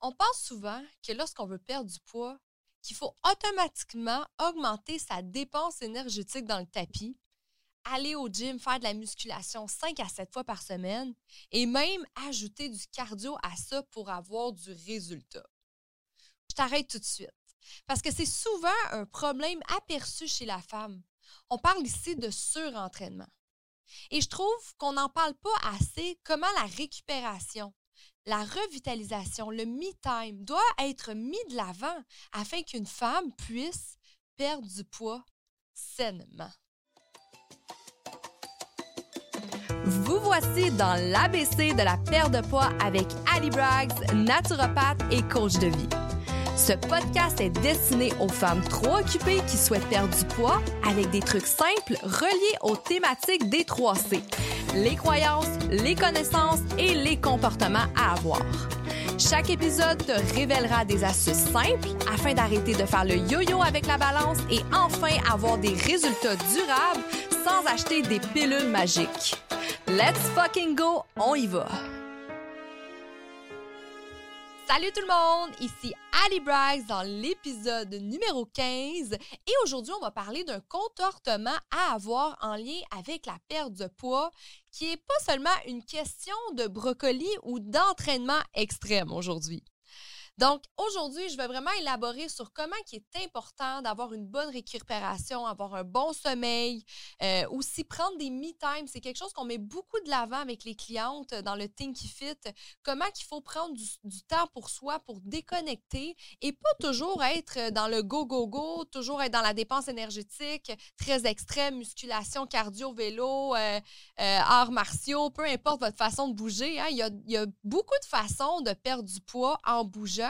On pense souvent que lorsqu'on veut perdre du poids, qu'il faut automatiquement augmenter sa dépense énergétique dans le tapis, aller au gym, faire de la musculation 5 à 7 fois par semaine et même ajouter du cardio à ça pour avoir du résultat. Je t'arrête tout de suite parce que c'est souvent un problème aperçu chez la femme. On parle ici de surentraînement. Et je trouve qu'on n'en parle pas assez comment la récupération, la revitalisation, le me-time doit être mis de l'avant afin qu'une femme puisse perdre du poids sainement. Vous voici dans l'ABC de la perte de poids avec Ali Braggs, naturopathe et coach de vie. Ce podcast est destiné aux femmes trop occupées qui souhaitent perdre du poids avec des trucs simples reliés aux thématiques des 3C. Les croyances, les connaissances et les comportements à avoir. Chaque épisode te révélera des astuces simples afin d'arrêter de faire le yo-yo avec la balance et enfin avoir des résultats durables sans acheter des pilules magiques. Let's fucking go, on y va! Salut tout le monde, ici Ali Braggs dans l'épisode numéro 15 et aujourd'hui on va parler d'un comportement à avoir en lien avec la perte de poids qui est pas seulement une question de brocoli ou d'entraînement extrême aujourd'hui. Donc, aujourd'hui, je vais vraiment élaborer sur comment il est important d'avoir une bonne récupération, avoir un bon sommeil, euh, aussi prendre des me-time. C'est quelque chose qu'on met beaucoup de l'avant avec les clientes dans le Thinky Fit. Comment il faut prendre du, temps pour soi, pour déconnecter et pas toujours être dans le go-go-go, toujours être dans la dépense énergétique, très extrême, musculation, cardio, vélo, euh, euh, arts martiaux, peu importe votre façon de bouger. Hein. Il y a beaucoup de façons de perdre du poids en bougeant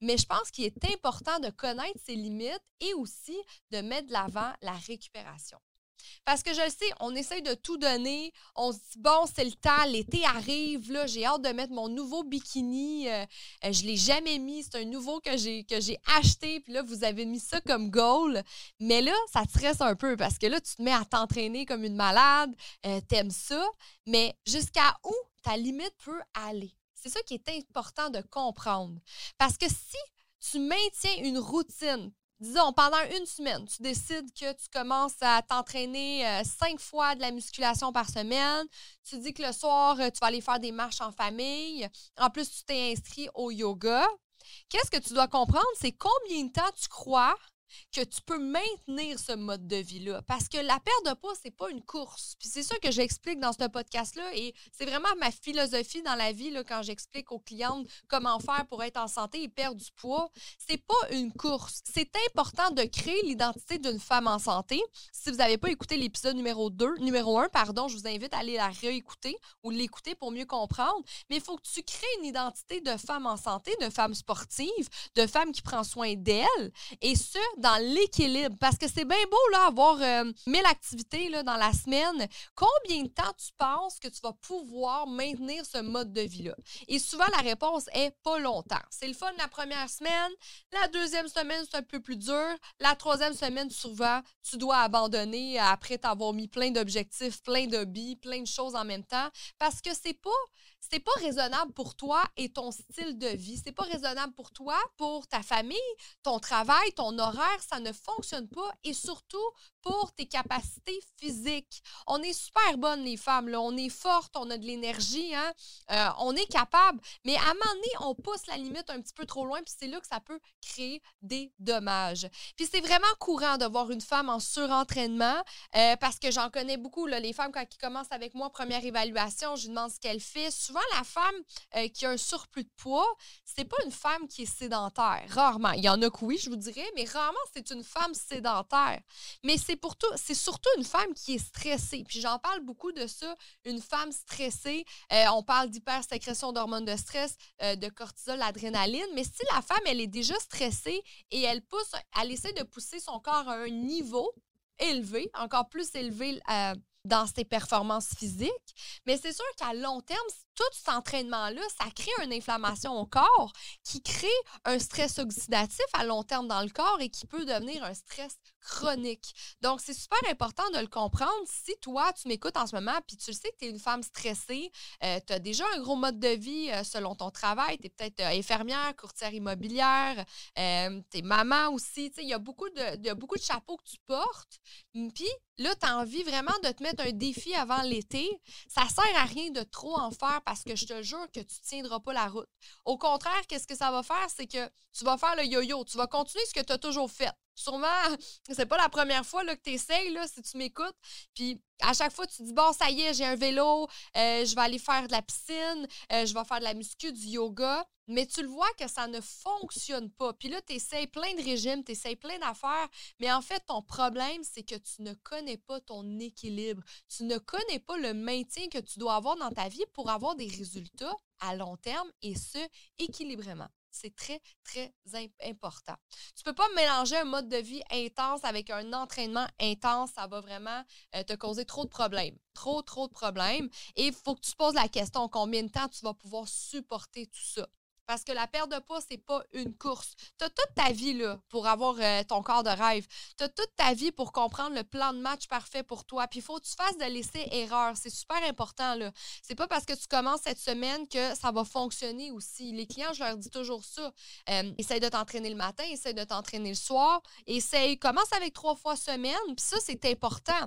mais je pense qu'il est important de connaître ses limites et aussi de mettre de l'avant la récupération. Parce que je le sais, on essaye de tout donner. On se dit, bon, c'est le temps, l'été arrive, là, j'ai hâte de mettre mon nouveau bikini. Euh, je ne l'ai jamais mis, c'est un nouveau que j'ai, que j'ai acheté, puis là, vous avez mis ça comme goal. Mais là, ça te stresse un peu parce que là, tu te mets à t'entraîner comme une malade, euh, t'aimes ça, mais jusqu'à où ta limite peut aller? C'est ça qui est important de comprendre. Parce que si tu maintiens une routine, disons pendant une semaine, tu décides que tu commences à t'entraîner euh, cinq fois de la musculation par semaine, tu dis que le soir, euh, tu vas aller faire des marches en famille, en plus tu t'es inscrit au yoga, qu'est-ce que tu dois comprendre? C'est combien de temps tu crois que tu peux maintenir ce mode de vie-là. Parce que la perte de poids, c'est pas une course. Puis c'est ça que j'explique dans ce podcast-là. Et c'est vraiment ma philosophie dans la vie là, quand j'explique aux clientes comment faire pour être en santé et perdre du poids. C'est pas une course. C'est important de créer l'identité d'une femme en santé. Si vous n'avez pas écouté l'épisode numéro 2, numéro 1, pardon, je vous invite à aller la réécouter ou l'écouter pour mieux comprendre. Mais il faut que tu crées une identité de femme en santé, de femme sportive, de femme qui prend soin d'elle. Et ce, dans l'équilibre. Parce que c'est bien beau, là, avoir euh, mille activités là, dans la semaine. Combien de temps tu penses que tu vas pouvoir maintenir ce mode de vie-là? Et souvent, la réponse est pas longtemps. C'est le fun la première semaine. La deuxième semaine, c'est un peu plus dur. La troisième semaine, souvent, tu dois abandonner après t'avoir mis plein d'objectifs, plein de billes, plein de choses en même temps. Parce que c'est pas c'est pas raisonnable pour toi et ton style de vie. C'est pas raisonnable pour toi, pour ta famille, ton travail, ton horaire, ça ne fonctionne pas et surtout pour tes capacités physiques. On est super bonnes les femmes, on est fortes, on a de l'énergie, hein? Euh, on est capable, mais à un moment donné, on pousse la limite un petit peu trop loin, puis c'est là que ça peut créer des dommages. Puis c'est vraiment courant de voir une femme en surentraînement euh, parce que j'en connais beaucoup, là, les femmes quand ils commencent avec moi, première évaluation, je lui demande ce qu'elle fait. Souvent, la femme euh, qui a un surplus de poids, c'est pas une femme qui est sédentaire. Rarement. Il y en a que oui, je vous dirais, mais rarement c'est une femme sédentaire. Mais c'est pour c'est surtout une femme qui est stressée. Puis j'en parle beaucoup de ça, une femme stressée. Euh, on parle d'hypersécrétion d'hormones de stress, euh, de cortisol, d'adrénaline. Mais si la femme, elle est déjà stressée et elle pousse, elle essaie de pousser son corps à un niveau élevé, encore plus élevé dans ses performances physiques. Mais c'est sûr qu'à long terme, tout cet entraînement-là, ça crée une inflammation au corps qui crée un stress oxydatif à long terme dans le corps et qui peut devenir un stress chronique. Donc, c'est super important de le comprendre. Si toi, tu m'écoutes en ce moment, puis tu le sais que tu es une femme stressée, euh, tu as déjà un gros mode de vie euh, selon ton travail, tu es peut-être euh, infirmière, courtière immobilière, tu es maman aussi, il y, a beaucoup de, beaucoup de chapeaux que tu portes. Puis là, tu as envie vraiment de te mettre un défi avant l'été. Ça sert à rien de trop en faire parce que je te jure que tu ne tiendras pas la route. Au contraire, qu'est-ce que ça va faire? C'est que tu vas faire le yo-yo. Tu vas continuer ce que tu as toujours fait. Sûrement, c'est pas la première fois là, que tu essayes, là, si tu m'écoutes. Puis à chaque fois, tu dis Bon, ça y est, j'ai un vélo, euh, je vais aller faire de la piscine, euh, je vais faire de la muscu, du yoga. Mais tu le vois que ça ne fonctionne pas. Puis là, tu essayes plein de régimes, tu essayes plein d'affaires. Mais en fait, ton problème, c'est que tu ne connais pas ton équilibre. Tu ne connais pas le maintien que tu dois avoir dans ta vie pour avoir des résultats à long terme et ce, équilibrément. C'est très, très important. Tu peux pas mélanger un mode de vie intense avec un entraînement intense. Ça va vraiment euh, te causer trop de problèmes. Trop, trop de problèmes. Et il faut que tu te poses la question combien de temps tu vas pouvoir supporter tout ça? Parce que la perte de poids, c'est pas une course. Tu as toute ta vie pour avoir euh, ton corps de rêve. Tu as toute ta vie pour comprendre le plan de match parfait pour toi. Puis il faut que tu fasses de laisser erreur. C'est super important. là. C'est pas parce que tu commences cette semaine que ça va fonctionner aussi. Les clients, je leur dis toujours ça. Essaye de t'entraîner le matin, essaye de t'entraîner le soir. Essaye, commence avec trois fois semaine. Puis ça, c'est important.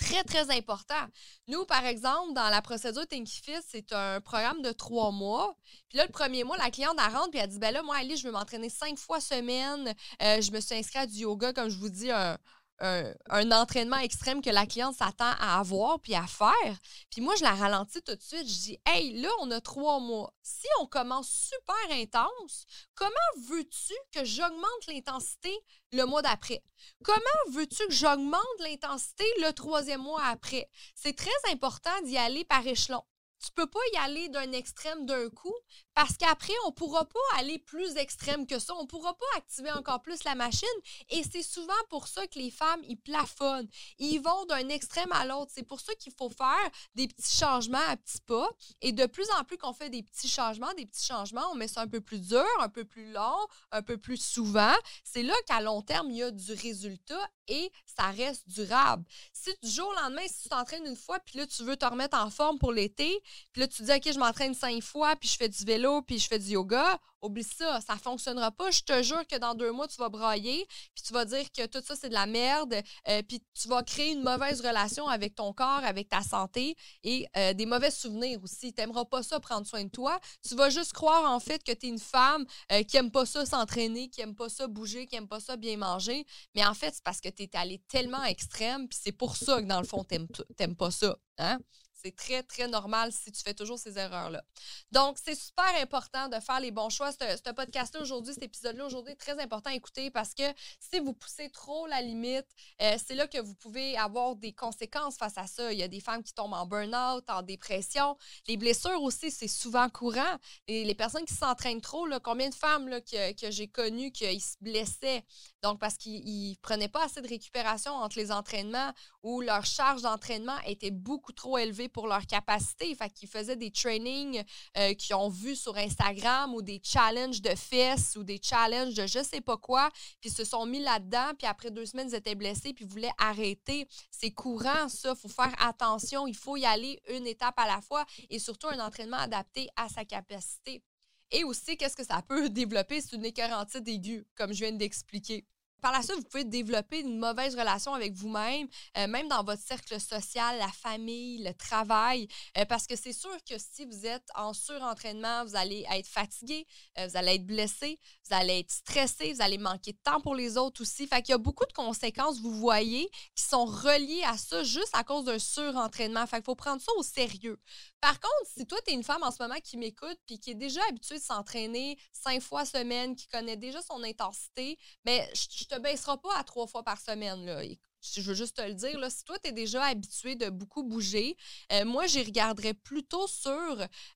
Très, très important. Nous, par exemple, dans la procédure Tinky c'est un programme de trois mois. Puis là, le premier mois, la cliente, rentre puis elle dit Ben là, moi, Ali, je veux m'entraîner cinq fois semaine. Euh, je me suis inscrite à du yoga, comme je vous dis, un, un, entraînement extrême que la cliente s'attend à avoir puis à faire. Puis moi, je la ralentis tout de suite. Je dis, hey, là, on a trois mois. Si on commence super intense, comment veux-tu que j'augmente l'intensité le mois d'après? Comment veux-tu que j'augmente l'intensité le troisième mois après? C'est très important d'y aller par échelon tu peux pas y aller d'un extrême d'un coup parce qu'après, on pourra pas aller plus extrême que ça. On pourra pas activer encore plus la machine. Et c'est souvent pour ça que les femmes, ils plafonnent. Ils vont d'un extrême à l'autre. C'est pour ça qu'il faut faire des petits changements à petits pas. Et de plus en plus qu'on fait des petits changements, des petits changements, on met ça un peu plus dur, un peu plus long, un peu plus souvent. C'est là qu'à long terme, il y a du résultat et ça reste durable. Si du jour au lendemain, si tu t'entraînes une fois, puis là, tu veux te remettre en forme pour l'été, puis là, tu dis, OK, je m'entraîne cinq fois, puis je fais du vélo, puis je fais du yoga, oublie ça, ça fonctionnera pas. Je te jure que dans deux mois, tu vas brailler, puis tu vas dire que tout ça, c'est de la merde, euh, puis tu vas créer une mauvaise relation avec ton corps, avec ta santé et euh, des mauvais souvenirs aussi. Tu n'aimeras pas ça prendre soin de toi. Tu vas juste croire, en fait, que tu es une femme euh, qui aime pas ça s'entraîner, qui aime pas ça bouger, qui aime pas ça bien manger. Mais en fait, c'est parce que tu es allé tellement extrême, puis c'est pour ça que, dans le fond, tu n'aimes pas ça. Hein? C'est très, très normal si tu fais toujours ces erreurs-là. Donc, c'est super important de faire les bons choix. Ce podcast-là aujourd'hui, cet épisode-là aujourd'hui est très important à écouter parce que si vous poussez trop la limite, euh, c'est là que vous pouvez avoir des conséquences face à ça. Il y a des femmes qui tombent en burn-out, en dépression. Les blessures aussi, c'est souvent courant. Et les personnes qui s'entraînent trop, là, combien de femmes là, que, que j'ai connues qui se blessaient? Donc, parce qu'ils ne prenaient pas assez de récupération entre les entraînements ou leur charge d'entraînement était beaucoup trop élevée pour leur capacité. Fait qu'ils faisaient des trainings euh, qu'ils ont vus sur Instagram ou des challenges de fesses ou des challenges de je sais pas quoi, puis se sont mis là-dedans, puis après deux semaines, ils étaient blessés, puis voulaient arrêter. C'est courant, ça. Il faut faire attention. Il faut y aller une étape à la fois et surtout un entraînement adapté à sa capacité. Et aussi, qu'est-ce que ça peut développer? C'est une écœurantite aiguë, comme je viens d'expliquer. Par la suite, vous pouvez développer une mauvaise relation avec vous-même, euh, même dans votre cercle social, la famille, le travail, euh, parce que c'est sûr que si vous êtes en surentraînement, vous allez être fatigué, euh, vous allez être blessé, vous allez être stressé, vous allez manquer de temps pour les autres aussi. Fait qu'il y a beaucoup de conséquences, vous voyez, qui sont reliées à ça juste à cause d'un surentraînement. Fait qu'il faut prendre ça au sérieux. Par contre, si toi, tu es une femme en ce moment qui m'écoute puis qui est déjà habituée de s'entraîner cinq fois semaine, qui connaît déjà son intensité, mais je te baisserai pas à trois fois par semaine. Là. Je veux juste te le dire, là, si toi, tu es déjà habitué de beaucoup bouger, euh, moi, j'y regarderais plutôt sur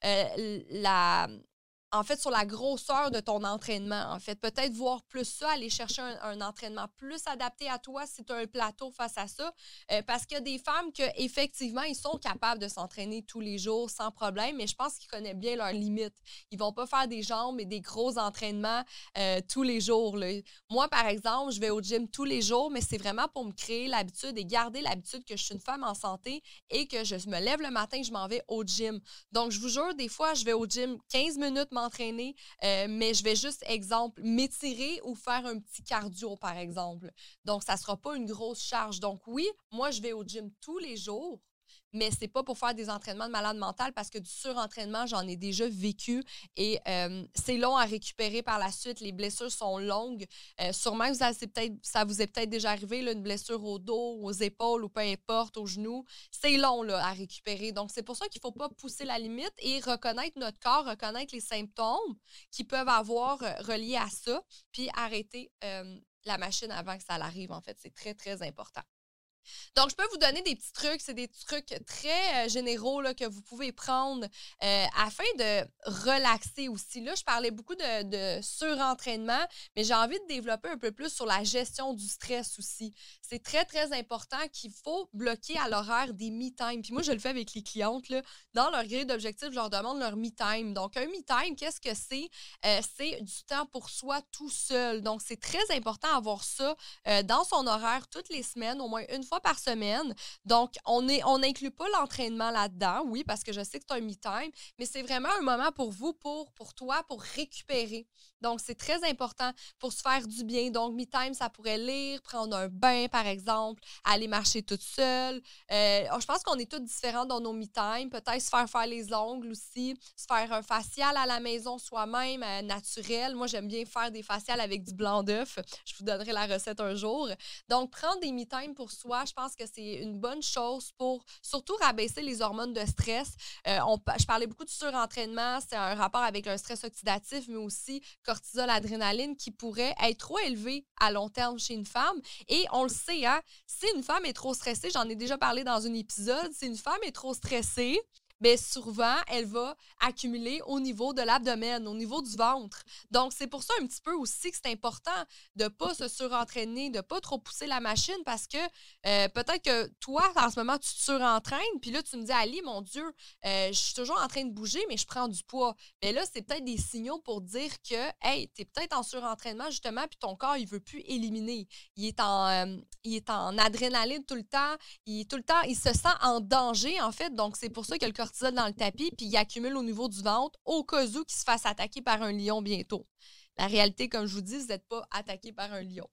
euh, la, en fait, sur la grosseur de ton entraînement. En fait, peut-être voir plus ça, aller chercher un, entraînement plus adapté à toi si tu as un plateau face à ça. Euh, parce qu'il y a des femmes que effectivement, ils sont capables de s'entraîner tous les jours sans problème, mais je pense qu'ils connaissent bien leurs limites. Ils vont pas faire des jambes et des gros entraînements euh, tous les jours. Moi, par exemple, je vais au gym tous les jours, mais c'est vraiment pour me créer l'habitude et garder l'habitude que je suis une femme en santé et que je me lève le matin, je m'en vais au gym. Donc, je vous jure, des fois, je vais au gym 15 minutes m'entraîner, euh, mais je vais juste, exemple, m'étirer ou faire un petit cardio, par exemple. Donc, ça ne sera pas une grosse charge. Donc, oui, moi, je vais au gym tous les jours, mais c'est pas pour faire des entraînements de malade mental parce que du surentraînement, j'en ai déjà vécu et euh, c'est long à récupérer par la suite. Les blessures sont longues. Euh, sûrement ça, vous est peut-être déjà arrivé, une blessure au dos, aux épaules ou peu importe, aux genoux. C'est long à récupérer. Donc, c'est pour ça qu'il faut pas pousser la limite et reconnaître notre corps, reconnaître les symptômes qui peuvent avoir euh, reliés à ça, puis arrêter la machine avant que ça arrive. En fait, c'est très, très important. Donc, je peux vous donner des petits trucs. C'est des trucs très euh, généraux là, que vous pouvez prendre euh, afin de relaxer aussi. Là, je parlais beaucoup de, de surentraînement, mais j'ai envie de développer un peu plus sur la gestion du stress aussi. C'est très, très important qu'il faut bloquer à l'horaire des me-time. Puis moi, je le fais avec les clientes. Là. Dans leur grille d'objectifs, je leur demande leur me-time. Donc, un me-time, qu'est-ce que c'est? Euh, c'est du temps pour soi tout seul. Donc, c'est très important d'avoir ça dans son horaire toutes les semaines, au moins une fois par semaine. Donc, on n'inclut pas l'entraînement là-dedans, oui, parce que je sais que c'est un me-time, mais c'est vraiment un moment pour vous, pour, pour toi, pour récupérer. Donc, c'est très important pour se faire du bien. Donc, me-time, ça pourrait lire, prendre un bain, par exemple, aller marcher toute seule. Euh, je pense qu'on est tous différents dans nos me-time. Peut-être se faire faire les ongles aussi, se faire un facial à la maison soi-même, euh, naturel. Moi, j'aime bien faire des faciales avec du blanc d'œuf. Je vous donnerai la recette un jour. Donc, prendre des me-time pour soi, je pense que c'est une bonne chose pour surtout rabaisser les hormones de stress. Euh, on, je parlais beaucoup du surentraînement, c'est un rapport avec un stress oxydatif, mais aussi cortisol, adrénaline qui pourrait être trop élevé à long terme chez une femme. Et on le sait, hein, si une femme est trop stressée, j'en ai déjà parlé dans un épisode, si une femme est trop stressée, bien souvent, elle va accumuler au niveau de l'abdomen, au niveau du ventre. Donc, c'est pour ça un petit peu aussi que c'est important de ne pas se surentraîner, de ne pas trop pousser la machine parce que euh, peut-être que toi, en ce moment, tu te surentraînes, puis là, tu me dis, Ali, mon Dieu, euh, je suis toujours en train de bouger, mais je prends du poids. Mais là, c'est peut-être des signaux pour dire que, hey, tu es peut-être en surentraînement, justement, puis ton corps, il veut plus éliminer. Il est en, euh, il est en adrénaline tout le temps. Il tout le temps, il se sent en danger, en fait. Donc, c'est pour ça que le dans le tapis, puis il accumule au niveau du ventre, au cas où qu'il se fasse attaquer par un lion bientôt. La réalité, comme je vous dis, vous n'êtes pas attaqué par un lion.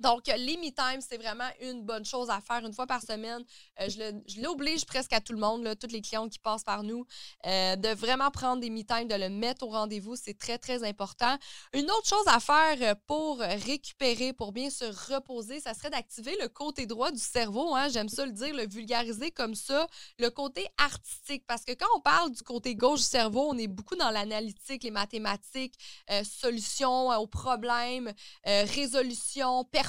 Donc, les me-time, c'est vraiment une bonne chose à faire une fois par semaine. Euh, je l'oblige presque à tout le monde, là, toutes les clients qui passent par nous, euh, de vraiment prendre des me-time, de le mettre au rendez-vous. C'est très, très important. Une autre chose à faire euh, pour récupérer, pour bien se reposer, ça serait d'activer le côté droit du cerveau. Hein, J'aime ça le dire, le vulgariser comme ça, le côté artistique. Parce que quand on parle du côté gauche du cerveau, on est beaucoup dans l'analytique, les mathématiques, solutions aux problèmes, résolution, performance.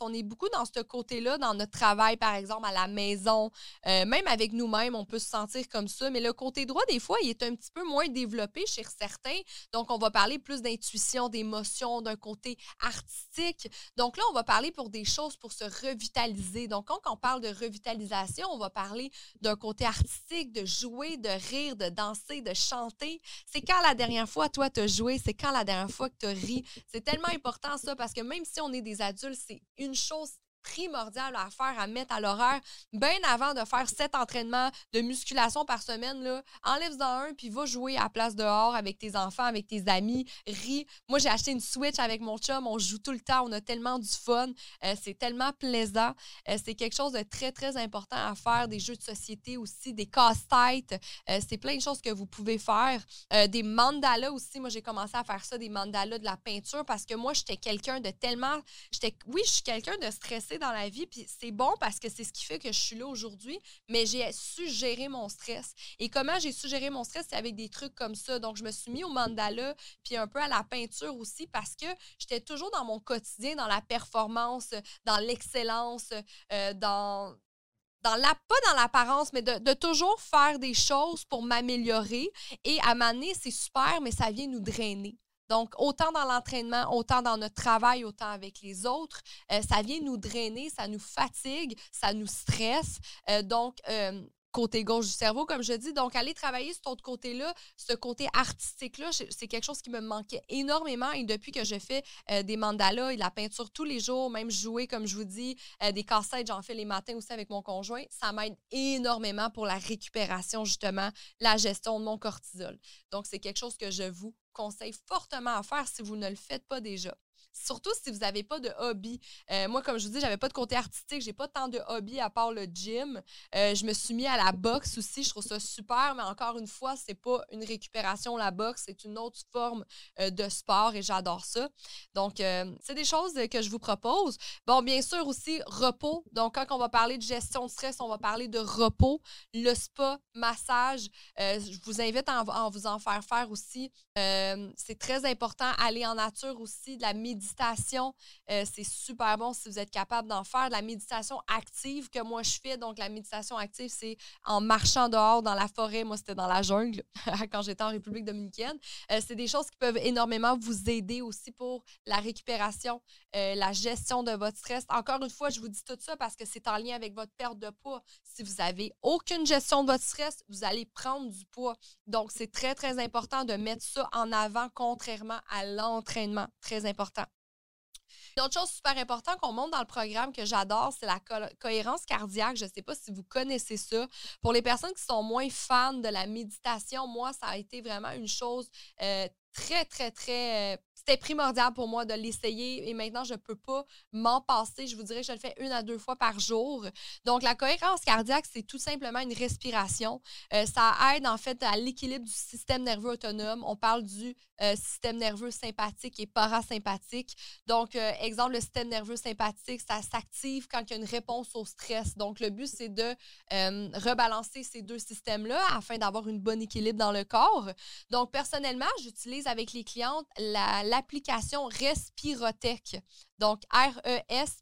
On est beaucoup dans ce côté-là, dans notre travail, par exemple, à la maison. Euh, même avec nous-mêmes, on peut se sentir comme ça. Mais le côté droit, des fois, il est un petit peu moins développé chez certains. Donc, on va parler plus d'intuition, d'émotion, d'un côté artistique. Donc là, on va parler pour des choses pour se revitaliser. Donc, quand on parle de revitalisation, on va parler d'un côté artistique, de jouer, de rire, de danser, de chanter. C'est quand la dernière fois, toi, tu as joué, c'est quand la dernière fois que tu as ri? C'est tellement important ça parce que même si on est des c'est une chose primordial à faire, à mettre à l'horaire, bien avant de faire sept entraînements de musculation par semaine. Là, enlève-en un, puis va jouer à place dehors avec tes enfants, avec tes amis, ris. Moi, j'ai acheté une Switch avec mon chum, on joue tout le temps, on a tellement du fun, euh, c'est tellement plaisant. Euh, c'est quelque chose de très, très important à faire, des jeux de société aussi, des casse-têtes, euh, c'est plein de choses que vous pouvez faire. des mandalas aussi, moi, j'ai commencé à faire ça, des mandalas, de la peinture, parce que moi, j'étais quelqu'un de tellement... Oui, je suis quelqu'un de stressé dans la vie, puis c'est bon parce que c'est ce qui fait que je suis là aujourd'hui, mais j'ai su gérer mon stress. Et comment j'ai su gérer mon stress? C'est avec des trucs comme ça. Donc, je me suis mis au mandala, puis un peu à la peinture aussi, parce que j'étais toujours dans mon quotidien, dans la performance, dans l'excellence, euh, dans dans la, pas dans l'apparence, mais de, toujours faire des choses pour m'améliorer. Et à m'amener, c'est super, mais ça vient nous drainer. Donc, autant dans l'entraînement, autant dans notre travail, autant avec les autres, euh, ça vient nous drainer, ça nous fatigue, ça nous stresse. Euh, donc, euh, côté gauche du cerveau, comme je dis. Donc, aller travailler sur ton côté-là, ce côté artistique-là, c'est quelque chose qui me manquait énormément. Et depuis que je fais euh, des mandalas et de la peinture tous les jours, même jouer, comme je vous dis, euh, des cassettes, j'en fais les matins aussi avec mon conjoint, ça m'aide énormément pour la récupération, justement, la gestion de mon cortisol. Donc, c'est quelque chose que je vous conseille fortement à faire si vous ne le faites pas déjà. Surtout si vous n'avez pas de hobby. Euh, moi, comme je vous dis, j'avais pas de côté artistique, j'ai pas tant de hobby à part le gym. Euh, je me suis mis à la boxe aussi, je trouve ça super, mais encore une fois, c'est pas une récupération la boxe, c'est une autre forme euh, de sport et j'adore ça. Donc, c'est des choses que je vous propose. Bon, bien sûr aussi repos. Donc, quand on va parler de gestion de stress, on va parler de repos, le spa, massage. je vous invite à en, vous en faire faire aussi. c'est très important. Aller en nature aussi, de la méditation méditation, euh, c'est super bon si vous êtes capable d'en faire. la méditation active que moi je fais, donc la méditation active, c'est en marchant dehors dans la forêt. Moi, c'était dans la jungle quand j'étais en République dominicaine. Euh, c'est des choses qui peuvent énormément vous aider aussi pour la récupération, euh, la gestion de votre stress. Encore une fois, je vous dis tout ça parce que c'est en lien avec votre perte de poids. Si vous avez aucune gestion de votre stress, vous allez prendre du poids. Donc, c'est très, très important de mettre ça en avant, contrairement à l'entraînement. Très important. Une autre chose super importante qu'on montre dans le programme que j'adore, c'est la cohérence cardiaque. Je ne sais pas si vous connaissez ça. Pour les personnes qui sont moins fans de la méditation, moi, ça a été vraiment une chose euh, très, très, très. Euh, c'était primordial pour moi de l'essayer et maintenant, je ne peux pas m'en passer. Je vous dirais que je le fais une à deux fois par jour. Donc, la cohérence cardiaque, c'est tout simplement une respiration. Euh, ça aide en fait à l'équilibre du système nerveux autonome. On parle du euh, système nerveux sympathique et parasympathique. Donc, exemple, le système nerveux sympathique, ça s'active quand il y a une réponse au stress. Donc, le but, c'est de rebalancer ces deux systèmes-là afin d'avoir une bonne équilibre dans le corps. Donc, personnellement, j'utilise avec les clientes l'application Respirotech. Donc, R-E-S-P-I-R-O-T-E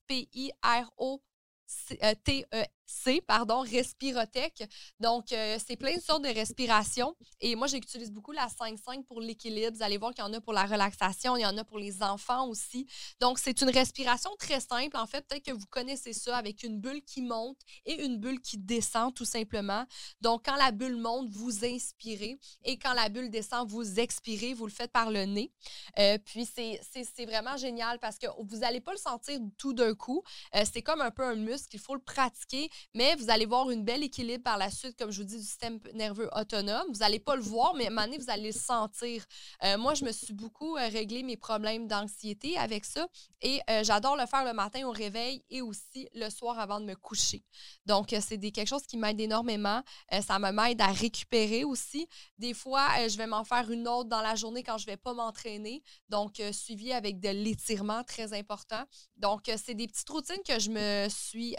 c'est, pardon, Respirotech. Donc, euh, c'est plein de sortes de respiration. Et moi, j'utilise beaucoup la 5-5 pour l'équilibre. Vous allez voir qu'il y en a pour la relaxation, il y en a pour les enfants aussi. Donc, c'est une respiration très simple. En fait, peut-être que vous connaissez ça avec une bulle qui monte et une bulle qui descend, tout simplement. Donc, quand la bulle monte, vous inspirez. Et quand la bulle descend, vous expirez. Vous le faites par le nez. Euh, puis, c'est vraiment génial parce que vous n'allez pas le sentir tout d'un coup. Euh, c'est comme un peu un muscle. Il faut le pratiquer mais vous allez voir une belle équilibre par la suite, comme je vous dis, du système nerveux autonome. Vous n'allez pas le voir, mais à un moment donné, vous allez le sentir. Euh, moi, je me suis beaucoup euh, réglé mes problèmes d'anxiété avec ça et euh, j'adore le faire le matin au réveil et aussi le soir avant de me coucher. Donc, c'est quelque chose qui m'aide énormément. ça m'aide à récupérer aussi. Des fois, je vais m'en faire une autre dans la journée quand je ne vais pas m'entraîner. Donc, suivi avec de l'étirement très important. Donc, c'est des petites routines que je me suis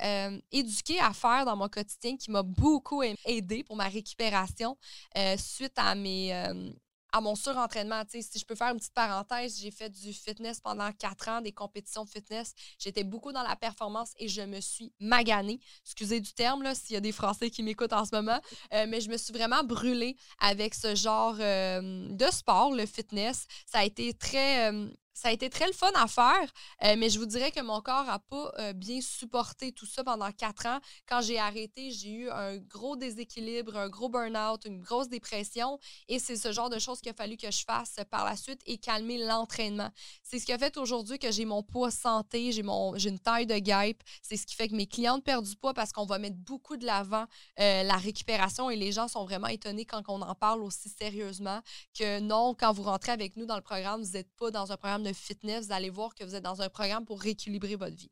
éduquée à faire dans mon quotidien qui m'a beaucoup aidé pour ma récupération euh, suite à mes euh, à mon surentraînement. si je peux faire une petite parenthèse, j'ai fait du fitness pendant quatre ans, des compétitions de fitness. J'étais beaucoup dans la performance et je me suis maganée. Excusez du terme, s'il y a des Français qui m'écoutent en ce moment. Euh, mais je me suis vraiment brûlée avec ce genre de sport, le fitness. Ça a été très ça a été très le fun à faire, euh, mais je vous dirais que mon corps n'a pas euh, bien supporté tout ça pendant quatre ans. Quand j'ai arrêté, j'ai eu un gros déséquilibre, un gros burn-out, une grosse dépression. Et c'est ce genre de choses qu'il a fallu que je fasse par la suite et calmer l'entraînement. C'est ce qui a fait aujourd'hui que j'ai mon poids santé, j'ai une taille de guêpe. C'est ce qui fait que mes clientes perdent du poids parce qu'on va mettre beaucoup de l'avant euh, la récupération et les gens sont vraiment étonnés quand on en parle aussi sérieusement que non, quand vous rentrez avec nous dans le programme, vous n'êtes pas dans un programme de fitness, vous allez voir que vous êtes dans un programme pour rééquilibrer votre vie.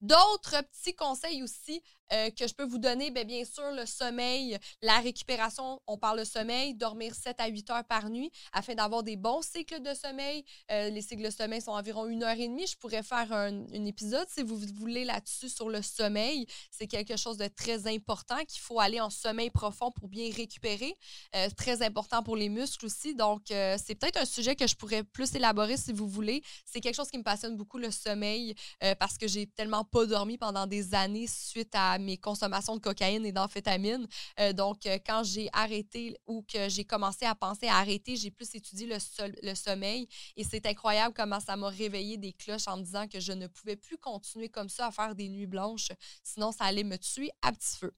D'autres petits conseils aussi euh, que je peux vous donner, bien, bien sûr, le sommeil, la récupération, on parle de sommeil, dormir 7 à 8 heures par nuit afin d'avoir des bons cycles de sommeil. Euh, les cycles de sommeil sont environ une heure et demie. Je pourrais faire un, épisode si vous voulez là-dessus sur le sommeil. C'est quelque chose de très important qu'il faut aller en sommeil profond pour bien récupérer. Euh, très important pour les muscles aussi. Donc, c'est peut-être un sujet que je pourrais plus élaborer si vous voulez. C'est quelque chose qui me passionne beaucoup, le sommeil, parce que j'ai tellement pas dormi pendant des années suite à mes consommations de cocaïne et d'amphétamine. Euh, donc, euh, quand j'ai arrêté ou que j'ai commencé à penser à arrêter, j'ai plus étudié le, le sommeil. Et c'est incroyable comment ça m'a réveillé des cloches en me disant que je ne pouvais plus continuer comme ça à faire des nuits blanches. Sinon, ça allait me tuer à petit feu.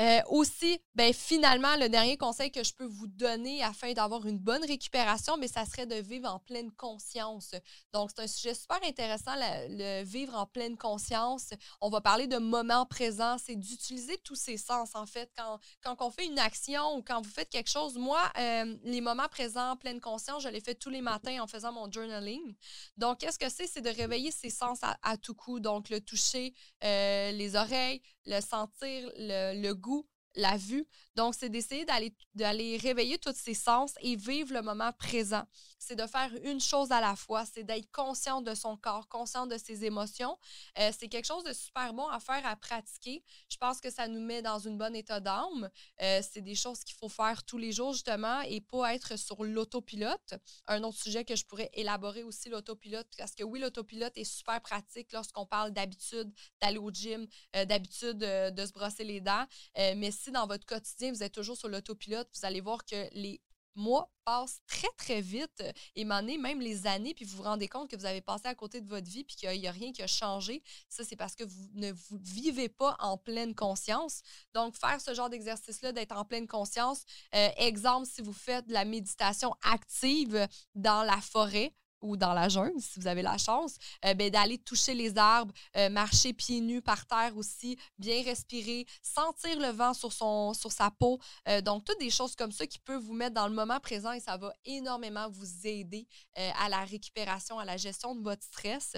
Euh, aussi, ben, finalement, le dernier conseil que je peux vous donner afin d'avoir une bonne récupération, mais ça serait de vivre en pleine conscience. Donc, c'est un sujet super intéressant, le, vivre en pleine conscience. On va parler de moment présent, c'est d'utiliser tous ces sens, en fait. Quand, quand on fait une action ou quand vous faites quelque chose, moi, euh, les moments présents en pleine conscience, je les fais tous les matins en faisant mon journaling. Donc, qu'est-ce que c'est? C'est de réveiller ses sens à, tout coup. Donc, le toucher, euh, les oreilles, le sentir, le, goût, la vue. Donc, c'est d'essayer d'aller, réveiller tous ces sens et vivre le moment présent. C'est de faire une chose à la fois. C'est d'être conscient de son corps, conscient de ses émotions. Euh, c'est quelque chose de super bon à faire, à pratiquer. Je pense que ça nous met dans une bonne état d'âme. Euh, c'est des choses qu'il faut faire tous les jours, justement, et pas être sur l'autopilote. Un autre sujet que je pourrais élaborer aussi, l'autopilote, parce que oui, l'autopilote est super pratique lorsqu'on parle d'habitude d'aller au gym, euh, d'habitude de se brosser les dents. mais si dans votre quotidien, vous êtes toujours sur l'autopilote, vous allez voir que les mois passent très, très vite et m'en même les années, puis vous vous rendez compte que vous avez passé à côté de votre vie puis qu'il n'y a, rien qui a changé. Ça, c'est parce que vous ne vous vivez pas en pleine conscience. Donc, faire ce genre d'exercice-là, d'être en pleine conscience, euh, exemple, si vous faites de la méditation active dans la forêt, ou dans la jungle, si vous avez la chance, euh, ben, d'aller toucher les arbres, euh, marcher pieds nus par terre aussi, bien respirer, sentir le vent sur, son, sur sa peau. Euh, donc, toutes des choses comme ça qui peuvent vous mettre dans le moment présent et ça va énormément vous aider à la récupération, à la gestion de votre stress.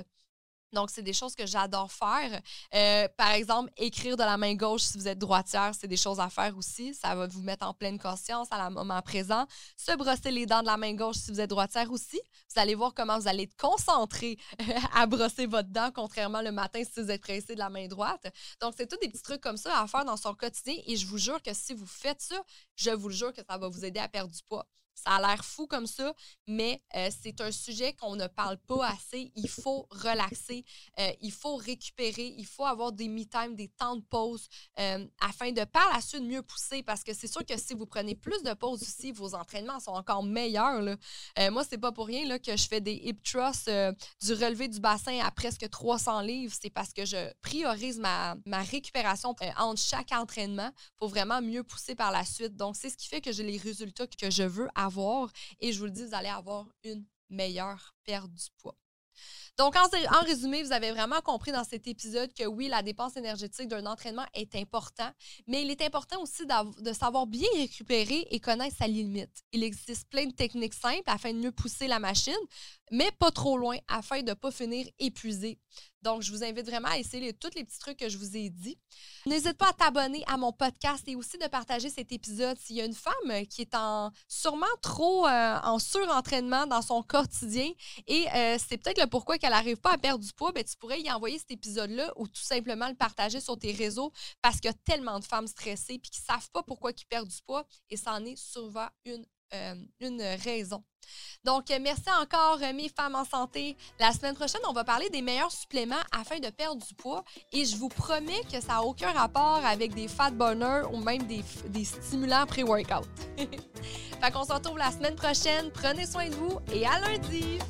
Donc, c'est des choses que j'adore faire. Euh, par exemple, écrire de la main gauche si vous êtes droitière, c'est des choses à faire aussi. Ça va vous mettre en pleine conscience à la moment présent. Se brosser les dents de la main gauche si vous êtes droitière aussi. Vous allez voir comment vous allez être concentré à brosser votre dent, contrairement le matin si vous êtes pressé de la main droite. Donc, c'est tous des petits trucs comme ça à faire dans son quotidien. Et je vous jure que si vous faites ça, je vous jure que ça va vous aider à perdre du poids. Ça a l'air fou comme ça, mais euh, c'est un sujet qu'on ne parle pas assez. Il faut relaxer, euh, il faut récupérer, il faut avoir des me-time, des temps de pause euh, afin de par la suite mieux pousser parce que c'est sûr que si vous prenez plus de pauses aussi, vos entraînements sont encore meilleurs. Là. moi, c'est pas pour rien que je fais des hip thrusts du relevé du bassin à presque 300 livres. C'est parce que je priorise ma, ma récupération entre chaque entraînement pour vraiment mieux pousser par la suite. Donc, c'est ce qui fait que j'ai les résultats que je veux et je vous le dis, vous allez avoir une meilleure perte du poids. Donc, en, résumé, vous avez vraiment compris dans cet épisode que oui, la dépense énergétique d'un entraînement est important, mais il est important aussi de savoir bien récupérer et connaître sa limite. Il existe plein de techniques simples afin de mieux pousser la machine, mais pas trop loin afin de ne pas finir épuisé. Donc, je vous invite vraiment à essayer tous les petits trucs que je vous ai dit. N'hésite pas à t'abonner à mon podcast et aussi de partager cet épisode. S'il y a une femme qui est en sûrement trop euh, en surentraînement dans son quotidien et euh, c'est peut-être le pourquoi qu'elle n'arrive pas à perdre du poids, ben, tu pourrais y envoyer cet épisode-là ou tout simplement le partager sur tes réseaux parce qu'il y a tellement de femmes stressées et qui ne savent pas pourquoi ils perdent du poids et ça en est souvent une euh, une raison. Donc, euh, merci encore, euh, mes femmes en santé. La semaine prochaine, on va parler des meilleurs suppléments afin de perdre du poids. Et je vous promets que ça n'a aucun rapport avec des fat burners ou même des, des stimulants pré-workout. fait qu'on se retrouve la semaine prochaine. Prenez soin de vous et à lundi!